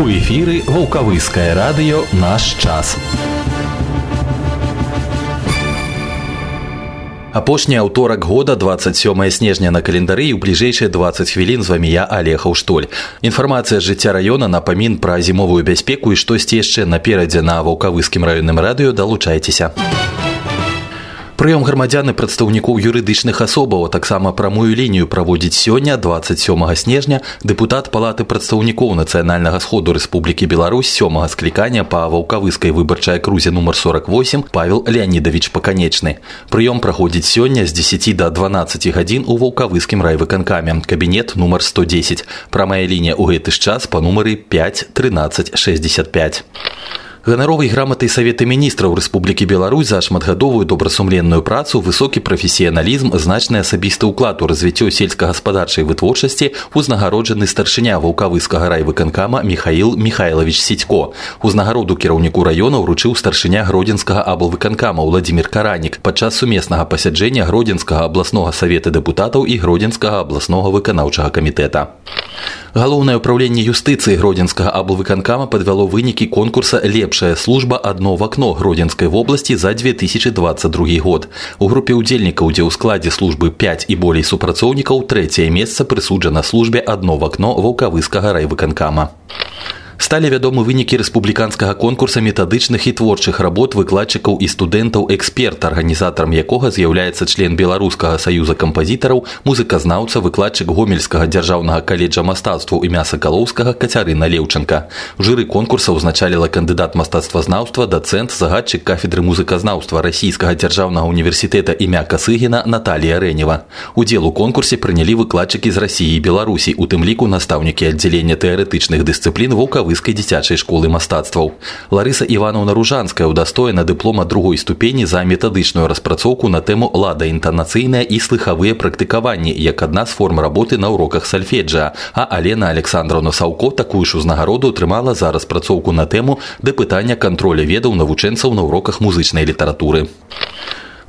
У эфіры вулкавыскае радыё наш час. Апошні аўторак года 27 снежня на календары і ў бліжэйшыя 20 хвілін з вамі я алег Аўштоль. Інфармацыя з жыцця раёна напамін пра зімовую бяспеку і штосьці яшчэ наперадзе на ваўкавыскім раённым радыё далучайцеся. Прыём грамадзян і прадстаўнікоў юрыдычных асобаў, а таксама прамую лінію праводзіць сёння 27 снежня дэпутат палаты прадстаўнікоў нацыянальнага сходу Рэспублікі Беларусь сёмага склікання па ваўкавыскай выбарчай акрузе нумар 48 Павел Леонидович Паканечны. Прыём праходзіць сёння з 10 до 12 гадзін у ваўкавыскім райвыканкаме. Кабінет нумар 110. Прамая лінія ў гэты ж час па нумары 5 13 65. Ганаровай граматай Савета міністраў Рэспублікі Беларусь за шматгадовую добрасумленную працу, высокі прафесіяналізм, значны асабісты ўклад у развіццё сельскагаспадарчай вытворчасці узнагароджаны старшыня ваўкавыскага райвыканкама Михаил Михайлович Сідько. Узнагароду кіраўніку раёна ўручыў старшыня гродзенскага аблвыканкама Владзімир Каранік падчас сумеснага пасяджэння гродзенскага абласнога савета дэпутатаў і гродзенскага абласнога выканаўчага камітэта. Галоўнае ўправленне юстыцыі гродзенскага аблвыканкама падвяло вынікі конкурса лепшая служба адно в акно гродзенскай вобласці за 2022 год. У групе ўдзельнікаў, дзе ў складзе службы 5 і болей супрацоўнікаў трэцяе месца прысуджана службе адно в акно ваўкавыскага райвыканкама Сталі вядомы вынікі рэспубліканскага конкурса метадычных і творчых работ выкладчыкаў і студэнтаў эксперт арганізатарам якога з'яўляецца член беларускага саюза кампазітараў музыказнаўца выкладчык гомельскага дзяржаўнага каледжа мастацтву імя сакалоўскага кацярына леўчынка. Жыры конкурса ўзначаліла кандыдат мастацтвазнаўства дацэнт загадчык кафедры музыказнаўства расійскага дзяржаўнага універсітэта імя касыгіна Наталія рэнева. Удзел у конкурсе прынялі выкладчыкі з рассіі і беларусій у тым ліку настаўнікі аддзялення тэарэтычных дысцыплін вулкавы Ваўкавыскай дзіцячай школы мастацтваў. Ларыса Івановна Ружанская ўдастоена дыплома другой ступені за метадычную распрацоўку на тэму лада інтанацыйныя і слыхавыя практыкаванні як адна з форм работы на уроках сальфеджа, а Алена Александровна Саўко такую ж узнагароду атрымала за распрацоўку на тэму дэпытання кантроля ведаў навучэнцаў на уроках музычнай літаратуры.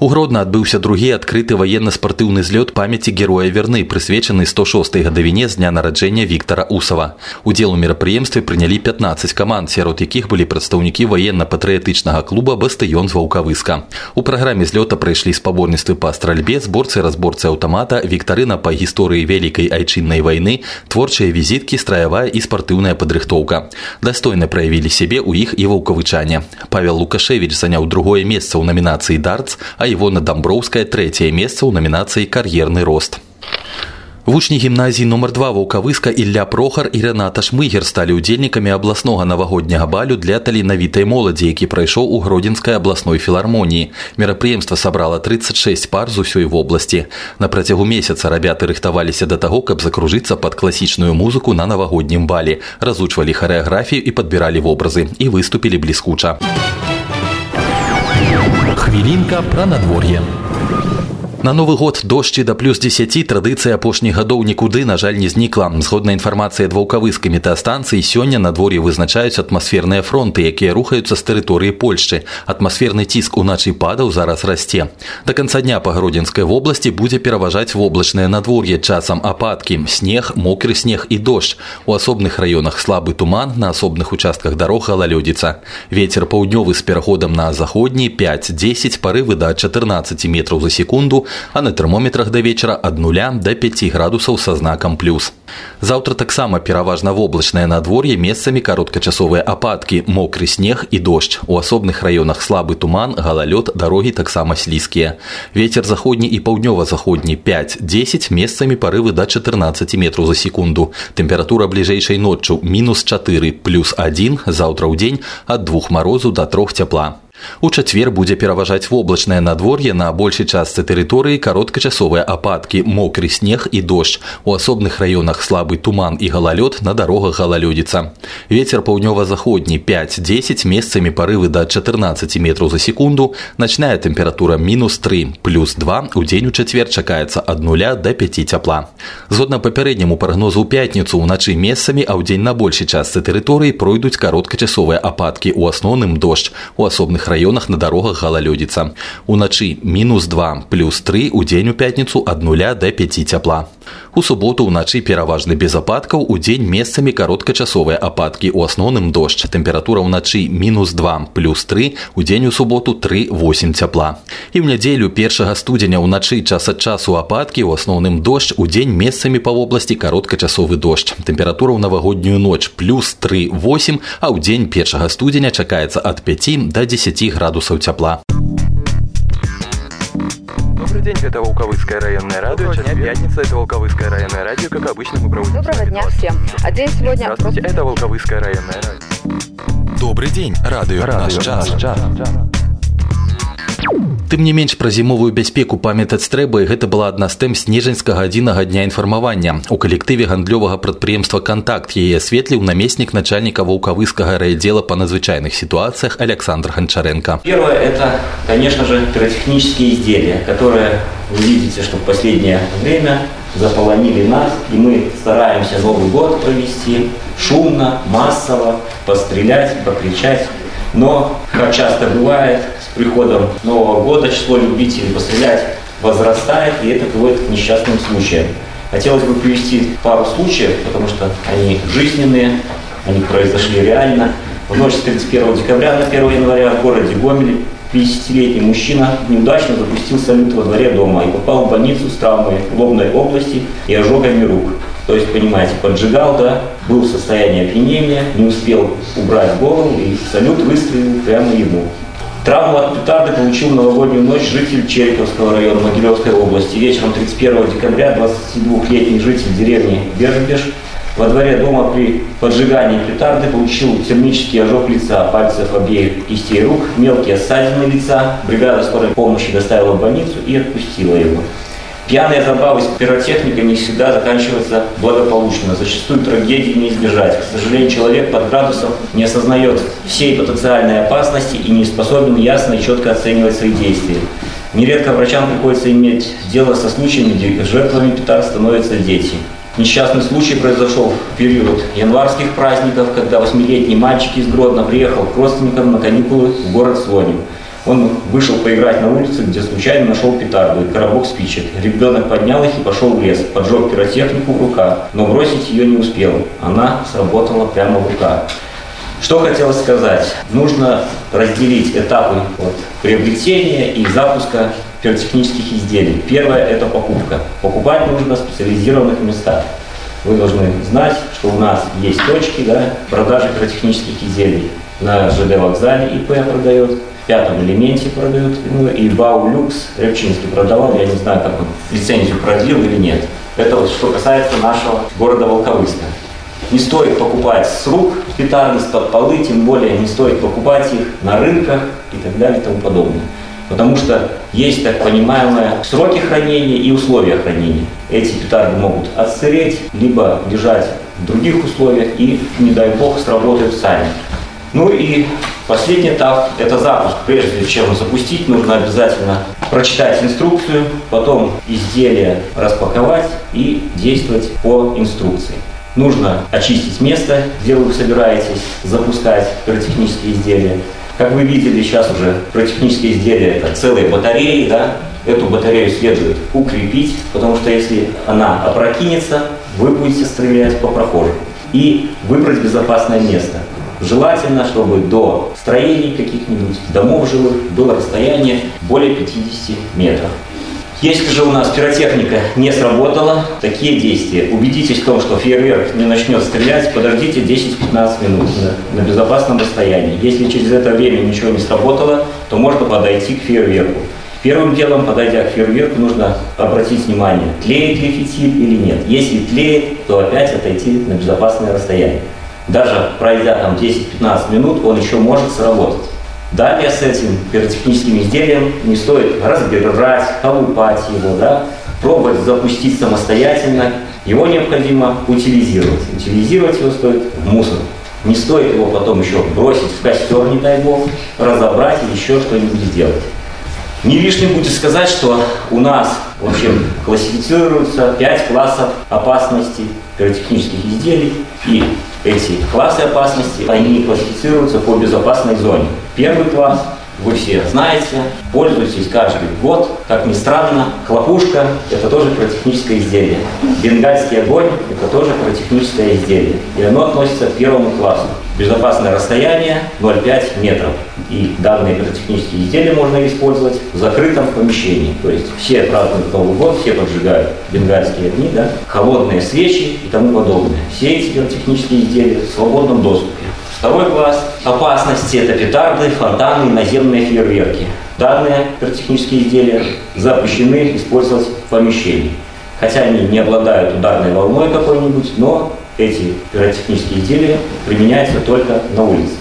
У Гродно адбыўся другі адкрыты ваенна-спартыўны злёт памяці героя верны, прысвечаны 106 гадавіне з дня нараджэння Віктора Усава. Удзел у мерапрыемстве прынялі 15 каманд, сярод якіх былі прадстаўнікі ваенна-патрыятычнага клуба бастыён з ваўкавыска. У праграме злёта прайшлі спаборніцтвы па стральбе, зборцы разборцы аўтамата, віктарына па гісторыі вялікай айчыннай вайны, творчыя візіткі, страявая і спартыўная падрыхтоўка. Дастойна праявілі сябе ў іх і ваўкавычане. Павел Лукашевич заняў другое месца ў намінацыі дартс, а Івона Дамброўская трэцяе месца ў намінацыі кар'ерны рост. Вучні гімназіі нумар два ваўкавыска Ілля Прохар і Рената Шмыгер сталі ўдзельнікамі абласнога навагодняга балю для таленавітай моладзі, які прайшоў у гродзенскай абласной філармоніі. Мерапрыемства сабрала 36 пар з усёй вобласці. На працягу месяца рабяты рыхтаваліся да таго, каб закружыцца пад класічную музыку на навагоднім балі, разучвалі харэаграфію і падбіралі вобразы і выступілі бліскуча. Хвілінка пра надвор'е. На новы год дождчы да плюс 10 традыцыя апошніх гадоў нікуды на жаль не знікла згодна інфармацыя дваўкавыскай метастанцыі сёння надвор'е вызначаюць атмасферныя фронты якія рухаюцца з тэрыторыі польшчы атмасферны ціск уначы падаў зараз расце да канца дня па гродзенскай вобласці будзе пераважаць воблачнае надвор'е часам ападкі снег мокры снег і дождж у асобных раёнах слабы туман на асобных участках дарог галалёдзіца ветер паўднёвы з пераходам на заходні 5-10 парывы да 14 метров за секунду а на тэрмометрах да вечара ад нуля до 5 градусаў са знакам плюс. Заўтра таксама пераважна воблачнае надвор'е месцамі кароткачасовыя ападкі, мокры снег і дождж. У асобных раёнах слабы туман, галалёд, дарогі таксама слізкія. Вецер заходні і паўднёва-заходні 5-10 месцамі парывы да 14 метров за секунду. Тэмпература бліжэйшай ноччу мінус 4 плюс 1 заўтра ў дзень ад двух марозу да трох цяпла. У чацвер будзе пераважаць воблачнае надвор'е на большай частцы тэрыторыі кароткачасовыя ападкі, мокры снег і дождж. У асобных раёнах слабы туман і галалёд на дарогах галалёдзіца. Вецер паўднёва-заходні 5-10 месцамі парывы да 14 метров за секунду, начная тэмпература мінус 3 плюс 2 у дзень у чацвер чакаецца ад нуля до 5 цяпла. Згодна папярэдняму прагнозу ў пятніцу ўначы месцамі, а ў дзень на большай частцы тэрыторыі пройдуць кароткачасовыя ападкі, у асноўным дождж. У асобных районах на дорогах галалёдзіца. Уначы мінус 2 плюс 3 у дзень у пятніцу ад нуля до 5 цяпла. У суботу ўначы пераважны без ападкаў у дзень месцамі кароткачасовыя ападкі у асноўным дождж. Тэмпература ўначы мінус 2 плюс 3 у дзень у суботу 3-8 цяпла. І ў нядзелю першага студзеня ўначы час ад часу ападкі у асноўным дождж у дзень месцамі па вобласці кароткачасовы дождж. Тэмпература ў навагоднюю ноч плюс 3-8, а ў дзень першага студзеня чакаецца ад 5 до 10 градусаў цяпла. Добрый день, это Волковыцкое районное радио. Час пятница, это Волковыцкое районное радио. Как обычно, мы проводим... Доброго дня всем. А день сегодня... Здравствуйте, это Волковыцкое районное радио. Добрый день, радио, наш час. Тым не менш пра зімовую бяспеку памятаць трэба і гэта была адна з тэм снежаньскага адзінага дня інфармавання. У калектыве гандлёвага прадпрыемства кантакт яе асветліў намеснік начальніка ваўкавыскага райдзела па надзвычайных ситуациях Александр Гончаренко. Первое – это, конечно же, пиротехнические изделия, которые вы видите, что в последнее время заполонили нас, и мы стараемся Новый год провести шумно, массово, пострелять, покричать. но, как часто бывает, с приходом Нового года число любителей пострелять возрастает, и это приводит к несчастным случаям. Хотелось бы привести пару случаев, потому что они жизненные, они произошли реально. В ночь с 31 декабря на 1 января в городе Гомеле 50-летний мужчина неудачно запустил салют во дворе дома и попал в больницу с травмой лобной области и ожогами рук. То есть, понимаете, поджигал, да, был в состоянии опьянения, не успел убрать голову, и салют выстрелил прямо ему. Травму от петарды получил в новогоднюю ночь житель Череповского района Могилевской области. Вечером 31 декабря 22-летний житель деревни Бежбеж во дворе дома при поджигании петарды получил термический ожог лица, пальцев обеих кистей рук, мелкие ссадины лица. Бригада скорой помощи доставила в больницу и отпустила его. Пьяные забавы с пиротехникой не всегда заканчиваются благополучно. Зачастую трагедии не избежать. К сожалению, человек под градусом не осознает всей потенциальной опасности и не способен ясно и четко оценивать свои действия. Нередко врачам приходится иметь дело со случаями, где жертвами петард становятся дети. Несчастный случай произошел в период январских праздников, когда восьмилетний мальчик из Гродно приехал к родственникам на каникулы в город Слоним. Он вышел поиграть на улице, где случайно нашел петарду и коробок спичек. Ребенок поднял их и пошел в лес, поджег пиротехнику в руках, но бросить ее не успел. Она сработала прямо в руках. Что хотелось сказать? Нужно разделить этапы вот, приобретения и запуска пиротехнических изделий. Первое – это покупка. Покупать нужно в специализированных местах. Вы должны знать, что у нас есть точки да, продажи пиротехнических изделий. На ЖД вокзале ИП продает, пятом элементе продают, ну и Бау Люкс Рябчинский продавал, я не знаю, как он лицензию продлил или нет. Это вот что касается нашего города Волковыска. Не стоит покупать с рук петарды, с-под полы, тем более не стоит покупать их на рынках и так далее и тому подобное. Потому что есть так понимаемые сроки хранения и условия хранения. Эти петарды могут отсыреть, либо лежать в других условиях и, не дай бог, сработают сами. Ну и последний этап – это запуск. Прежде чем запустить, нужно обязательно прочитать инструкцию, потом изделие распаковать и действовать по инструкции. Нужно очистить место, где вы собираетесь запускать пиротехнические изделия. Как вы видели, сейчас уже пиротехнические изделия – это целые батареи, да? Эту батарею следует укрепить, потому что если она опрокинется, вы будете стрелять по прохожим. И выбрать безопасное место – Желательно, чтобы до строений каких-нибудь домов жилых было расстояние более 50 метров. Если же у нас пиротехника не сработала, такие действия. Убедитесь в том, что фейерверк не начнет стрелять, подождите 10-15 минут на, на безопасном расстоянии. Если через это время ничего не сработало, то можно подойти к фейерверку. Первым делом, подойдя к фейерверку, нужно обратить внимание, тлеет ли фитиль или нет. Если тлеет, то опять отойти на безопасное расстояние даже пройдя там 10-15 минут, он еще может сработать. Далее с этим пиротехническим изделием не стоит разбирать, колупать его, да, пробовать запустить самостоятельно. Его необходимо утилизировать. Утилизировать его стоит в мусор. Не стоит его потом еще бросить в костер, не дай бог, разобрать и еще что-нибудь сделать. Не лишним будет сказать, что у нас, в общем, классифицируются пять классов опасности пиротехнических изделий. И эти классы опасности, они классифицируются по безопасной зоне. Первый класс вы все знаете, пользуетесь каждый год. Как ни странно, хлопушка – это тоже пиротехническое изделие. Бенгальский огонь – это тоже пиротехническое изделие. И оно относится к первому классу. Безопасное расстояние 0,5 метров. И данные пиротехнические изделия можно использовать в закрытом помещении. То есть все празднуют Новый год, все поджигают бенгальские огни, да, холодные свечи и тому подобное. Все эти пиротехнические изделия в свободном доступе. Второй класс опасности – это петарды, фонтаны и наземные фейерверки. Данные пиротехнические изделия запрещены использовать в помещении. Хотя они не обладают ударной волной какой-нибудь, но эти пиротехнические изделия применяются только на улице.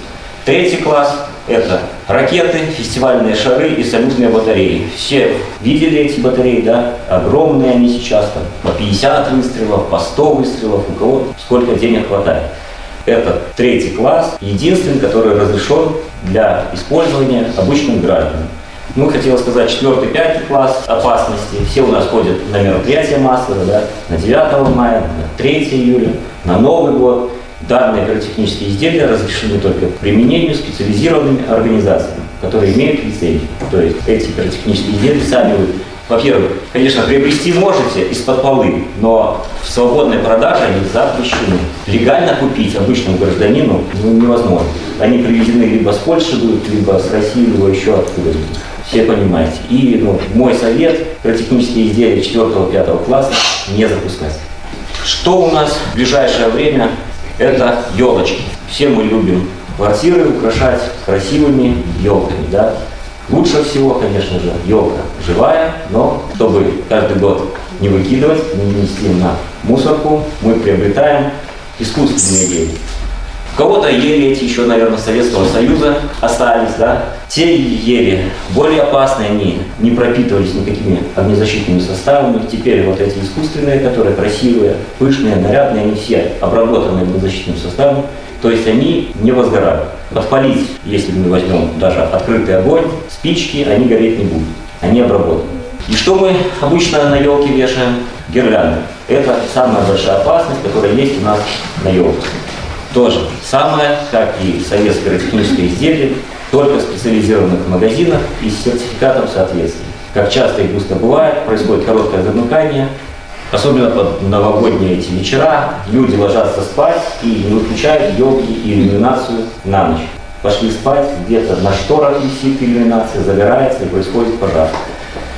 Третий класс – это ракеты, фестивальные шары и салютные батареи. Все видели эти батареи, да? Огромные они сейчас, там, по 50 выстрелов, по 100 выстрелов, у кого сколько денег хватает. Это третий класс, единственный, который разрешен для использования обычным гражданам. Ну, хотел сказать, четвертый, пятый класс опасности. Все у нас ходят на мероприятия массовые, да, на 9 мая, на 3 июля, на Новый год. Данные пиротехнические изделия разрешены только применению специализированными организациями, которые имеют лицензию. То есть эти пиротехнические изделия сами вы во-первых, конечно, приобрести можете из-под полы, но в свободной продаже они запрещены. Легально купить обычному гражданину ну, невозможно. Они привезены либо с Польши будут, либо с России, либо еще откуда-нибудь. Все понимаете. И ну, мой совет, про технические изделия 4-5 класса не запускать. Что у нас в ближайшее время? Это елочки. Все мы любим квартиры украшать красивыми елками, да? Лучше всего, конечно же, елка живая, но чтобы каждый год не выкидывать, не нести на мусорку, мы приобретаем искусственные ели. У кого-то ели эти еще, наверное, Советского Союза остались, да? Те ели более опасные, они не пропитывались никакими огнезащитными составами. Теперь вот эти искусственные, которые красивые, пышные, нарядные, они все обработаны огнезащитным составом. То есть они не возгорают. Подпалить, если мы возьмем даже открытый огонь, спички, они гореть не будут. Они обработаны. И что мы обычно на елке вешаем? Гирлянды. Это самая большая опасность, которая есть у нас на елке. Тоже самое, как и советское техническое изделие, только в специализированных магазинах и с сертификатом соответствия. Как часто и густо бывает, происходит короткое замыкание, Особенно под новогодние эти вечера люди ложатся спать и не выключают елки и иллюминацию на ночь. Пошли спать, где-то на шторах висит иллюминация, загорается и происходит пожар.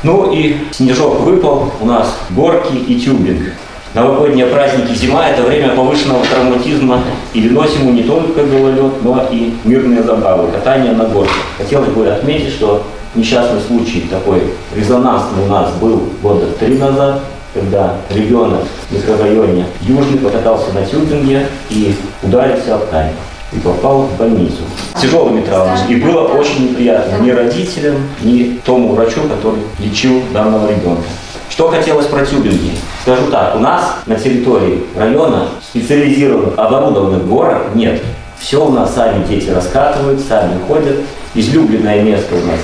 Ну и снежок выпал, у нас горки и тюбинг. Новогодние праздники зима – это время повышенного травматизма, и виносим ему не только гололед, но и мирные забавы, катание на горках. Хотелось бы отметить, что несчастный случай такой резонансный у нас был года три назад, когда ребенок в микрорайоне Южный покатался на тюбинге и ударился об камень и попал в больницу с тяжелыми травмами. И было очень неприятно ни родителям, ни тому врачу, который лечил данного ребенка. Что хотелось про тюбинги? Скажу так, у нас на территории района специализированных оборудованных горок нет. Все у нас сами дети раскатывают, сами ходят. Излюбленное место у нас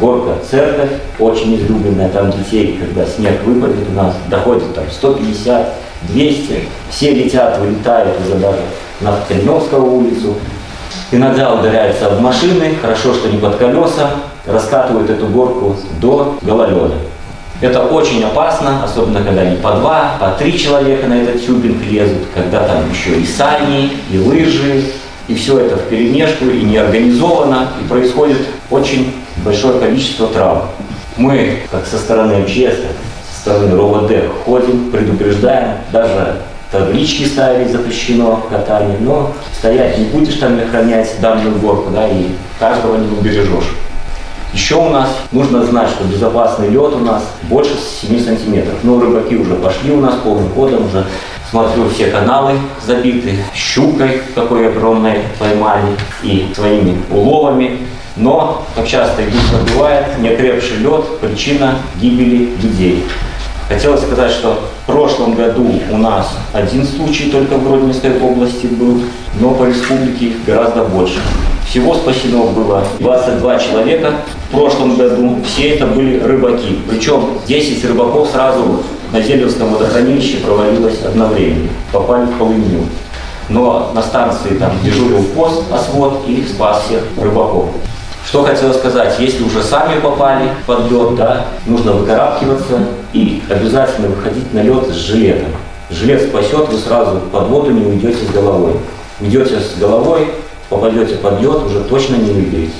горка церковь, очень излюбленная, там детей, когда снег выпадет у нас, доходит там 150, 200, все летят, вылетают уже даже на Калиновскую улицу. Иногда ударяются в машины, хорошо, что не под колеса, раскатывают эту горку до гололеда. Это очень опасно, особенно когда они по два, по три человека на этот тюбинг лезут, когда там еще и сани, и лыжи, и все это в перемешку, и неорганизованно, и происходит очень большое количество травм. Мы, как со стороны МЧС, со стороны РОВД, ходим, предупреждаем, даже таблички ставить запрещено катание, но стоять не будешь там охранять данную горку, да, и каждого не убережешь. Еще у нас нужно знать, что безопасный лед у нас больше 7 сантиметров. Но рыбаки уже пошли у нас полным ходом, уже смотрю, все каналы забиты щукой, какой огромной поймали, и своими уловами. Но, как часто и быстро бывает, неокрепший лед – причина гибели людей. Хотелось сказать, что в прошлом году у нас один случай только в Гродненской области был, но по республике их гораздо больше. Всего спасено было 22 человека в прошлом году. Все это были рыбаки. Причем 10 рыбаков сразу на Зелевском водохранилище провалилось одновременно. Попали в полынью. Но на станции там дежурил пост, освод и спас всех рыбаков. Что хотел сказать, если уже сами попали под лед, да, нужно выкарабкиваться и обязательно выходить на лед с жилетом. Жилет спасет, вы сразу под воду не уйдете с головой. Уйдете с головой, попадете под лед, уже точно не выберетесь.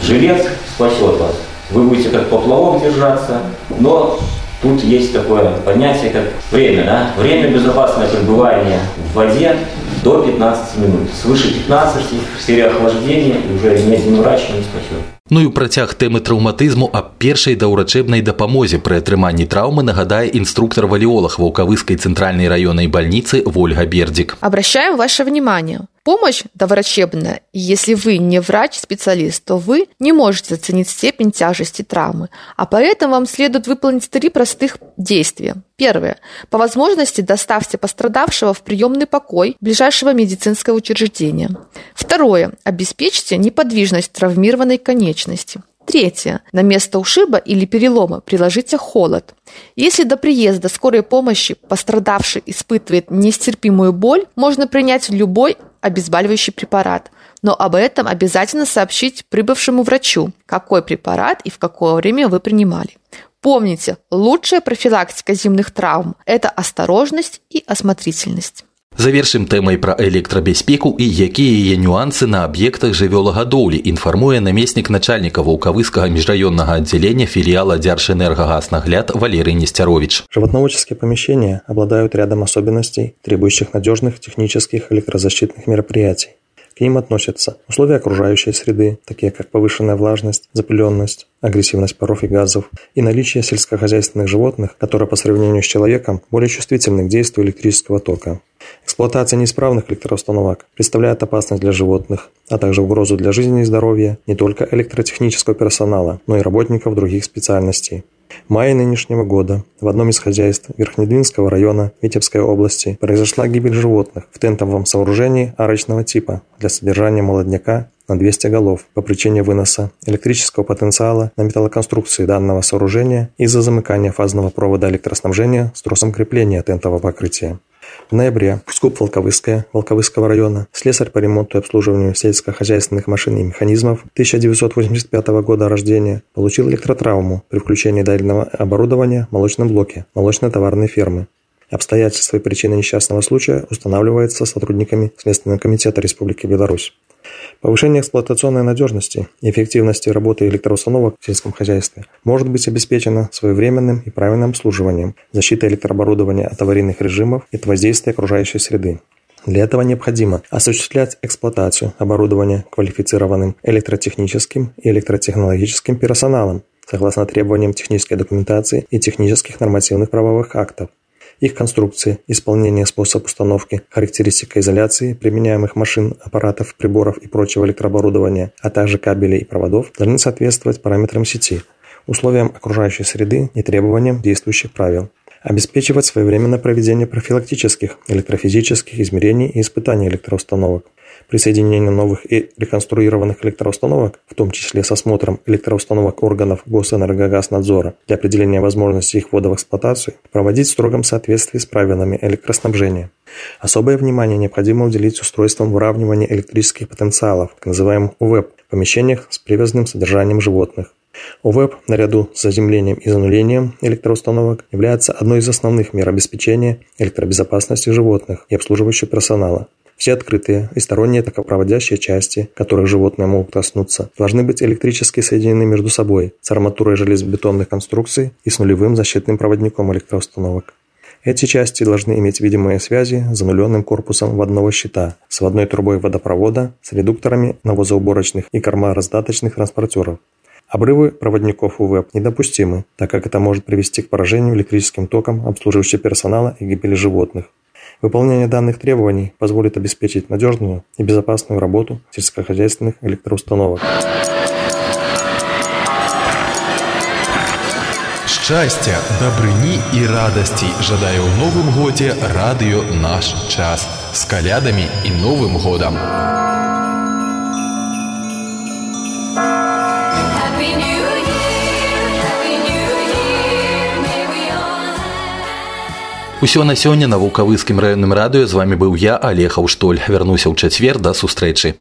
Жилет спасет вас. Вы будете как поплавок держаться, но Тут есть такое понятие, как время. Да? Время безопасного пребывания в воде до 15 минут. Свыше 15 в переохлаждения уже ни один врач не спасет. Ну і ў працяг тэмы траўматызму аб першай даўрачэбнай дапамозе пры атрыманні траўмы нагадае инструктор валіолог ваўкавыскай цэнтральнай раённай больницы Вольга Бердик. Обращаем ваше внимание. Помощь доврачебная, если вы не врач-специалист, то вы не можете оценить степень тяжести травмы, а поэтому вам следует выполнить три простых действия. Первое. По возможности доставьте пострадавшего в приемный покой ближайшего медицинского учреждения. Второе. Обеспечьте неподвижность травмированной конечности. Третье. На место ушиба или перелома приложите холод. Если до приезда скорой помощи пострадавший испытывает нестерпимую боль, можно принять любой обезболивающий препарат. Но об этом обязательно сообщить прибывшему врачу, какой препарат и в какое время вы принимали. Помните, лучшая профилактика зимних травм – это осторожность и осмотрительность. Завершым тэмай пра электрабяспеку і якія яе нюансы на аб'ектах жывёлагадоўлі інфармуе намеснік начальніка ваўкавыскага межраённага аддзялення філіала Дзяржэнергагазнагляд Валерий Нестерович. Животноводческие помещения обладают рядом особенностей, требующих надежных технических электрозащитных мероприятий. К ним относятся условия окружающей среды, такие как повышенная влажность, запыленность, агрессивность паров и газов, и наличие сельскохозяйственных животных, которые по сравнению с человеком более чувствительны к действию электрического тока. Эксплуатация неисправных электроустановок представляет опасность для животных, а также угрозу для жизни и здоровья не только электротехнического персонала, но и работников других специальностей. В мае нынешнего года в одном из хозяйств Верхнедвинского района Витебской области произошла гибель животных в тентовом сооружении арочного типа для содержания молодняка на 200 голов по причине выноса электрического потенциала на металлоконструкции данного сооружения из-за замыкания фазного провода электроснабжения с тросом крепления тентового покрытия. Ноябре СКУП Волковыская Волковыского района, слесарь по ремонту и обслуживанию сельскохозяйственных машин и механизмов 1985 года рождения, получил электротравму при включении дальнего оборудования в молочном блоке молочно-товарной фермы. Обстоятельства и причины несчастного случая устанавливаются сотрудниками Следственного комитета Республики Беларусь. Повышение эксплуатационной надежности и эффективности работы электроустановок в сельском хозяйстве может быть обеспечено своевременным и правильным обслуживанием, защитой электрооборудования от аварийных режимов и от воздействия окружающей среды. Для этого необходимо осуществлять эксплуатацию оборудования квалифицированным электротехническим и электротехнологическим персоналом согласно требованиям технической документации и технических нормативных правовых актов, их конструкции, исполнение, способ установки, характеристика изоляции применяемых машин, аппаратов, приборов и прочего электрооборудования, а также кабелей и проводов должны соответствовать параметрам сети, условиям окружающей среды и требованиям действующих правил. Обеспечивать своевременное проведение профилактических электрофизических измерений и испытаний электроустановок, Присоединение новых и реконструированных электроустановок, в том числе с осмотром электроустановок органов Госэнергогазнадзора для определения возможности их ввода в эксплуатацию, проводить в строгом соответствии с правилами электроснабжения. Особое внимание необходимо уделить устройствам выравнивания электрических потенциалов, так называемым УВЭП, в помещениях с привязанным содержанием животных. УВЭП, наряду с заземлением и занулением электроустановок, является одной из основных мер обеспечения электробезопасности животных и обслуживающего персонала. Все открытые и сторонние токопроводящие части, которых животные могут коснуться, должны быть электрически соединены между собой с арматурой железобетонных конструкций и с нулевым защитным проводником электроустановок. Эти части должны иметь видимые связи с зануленным корпусом водного щита, с водной трубой водопровода, с редукторами навозоуборочных и кормораздаточных транспортеров. Обрывы проводников УВЭП недопустимы, так как это может привести к поражению электрическим током обслуживающего персонала и гибели животных. Выполнение данных требований позволит обеспечить надежную и безопасную работу сельскохозяйственных электроустановок. Счастья, добрыні и радости жадаю ў новым годзе радыё наш час с калядамі и новым годом. Усё на сёння на вулкавыскім раённым радыё з вами быў я алег аўштоль вярнуся ў чацвер да сустрэчы